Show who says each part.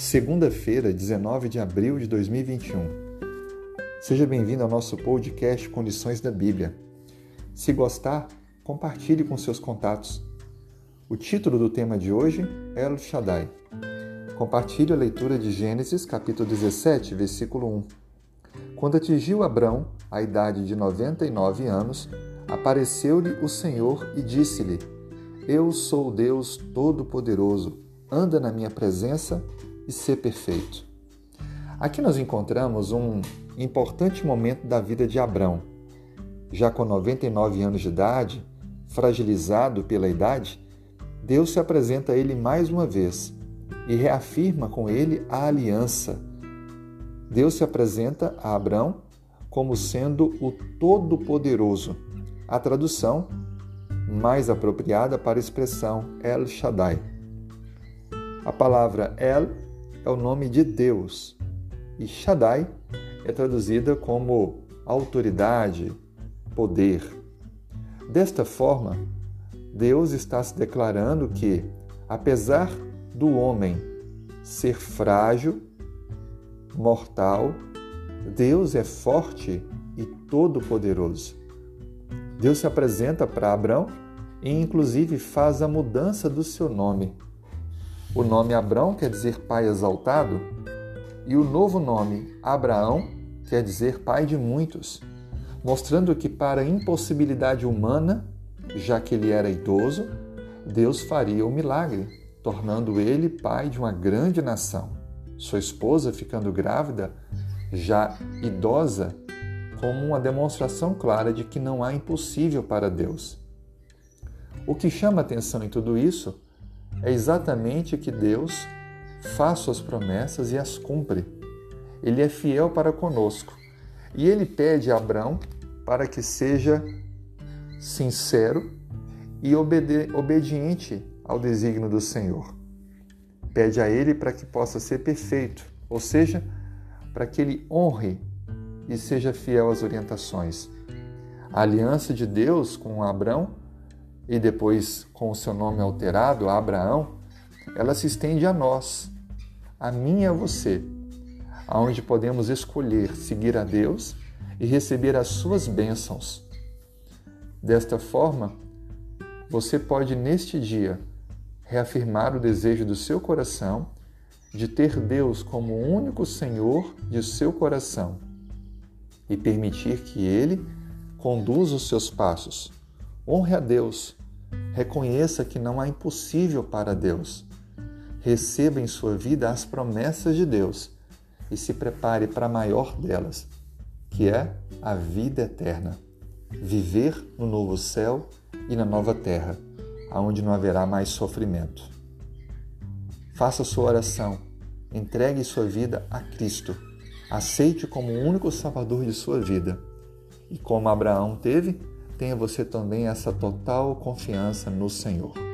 Speaker 1: segunda-feira, 19 de abril de 2021. Seja bem-vindo ao nosso podcast Condições da Bíblia. Se gostar, compartilhe com seus contatos. O título do tema de hoje é El Shaddai. Compartilhe a leitura de Gênesis, capítulo 17, versículo 1. Quando atingiu Abrão a idade de 99 anos, apareceu-lhe o Senhor e disse-lhe: Eu sou o Deus Todo-Poderoso, anda na minha presença e ser perfeito. Aqui nós encontramos um importante momento da vida de Abrão. Já com 99 anos de idade, fragilizado pela idade, Deus se apresenta a ele mais uma vez e reafirma com ele a aliança. Deus se apresenta a Abrão como sendo o Todo-Poderoso. A tradução mais apropriada para a expressão El Shaddai. A palavra El é o nome de Deus e Shaddai é traduzida como autoridade, poder. Desta forma, Deus está se declarando que, apesar do homem ser frágil, mortal, Deus é forte e todo-poderoso. Deus se apresenta para Abraão e, inclusive, faz a mudança do seu nome o nome Abrão quer dizer pai exaltado, e o novo nome Abraão quer dizer pai de muitos, mostrando que, para a impossibilidade humana, já que ele era idoso, Deus faria o milagre, tornando ele pai de uma grande nação. Sua esposa, ficando grávida, já idosa, como uma demonstração clara de que não há impossível para Deus. O que chama atenção em tudo isso é exatamente que Deus faz suas promessas e as cumpre. Ele é fiel para conosco. E ele pede a Abraão para que seja sincero e obediente ao desígnio do Senhor. Pede a ele para que possa ser perfeito, ou seja, para que ele honre e seja fiel às orientações. A aliança de Deus com Abraão e depois com o seu nome alterado, Abraão, ela se estende a nós, a mim e a você, aonde podemos escolher seguir a Deus e receber as suas bênçãos. Desta forma, você pode neste dia reafirmar o desejo do seu coração de ter Deus como o único Senhor de seu coração e permitir que Ele conduza os seus passos. Honre a Deus Reconheça que não há impossível para Deus. Receba em sua vida as promessas de Deus e se prepare para a maior delas, que é a vida eterna. Viver no novo céu e na nova terra, aonde não haverá mais sofrimento. Faça sua oração, entregue sua vida a Cristo, aceite como o único Salvador de sua vida. E como Abraão teve, tenha você também essa total confiança no Senhor.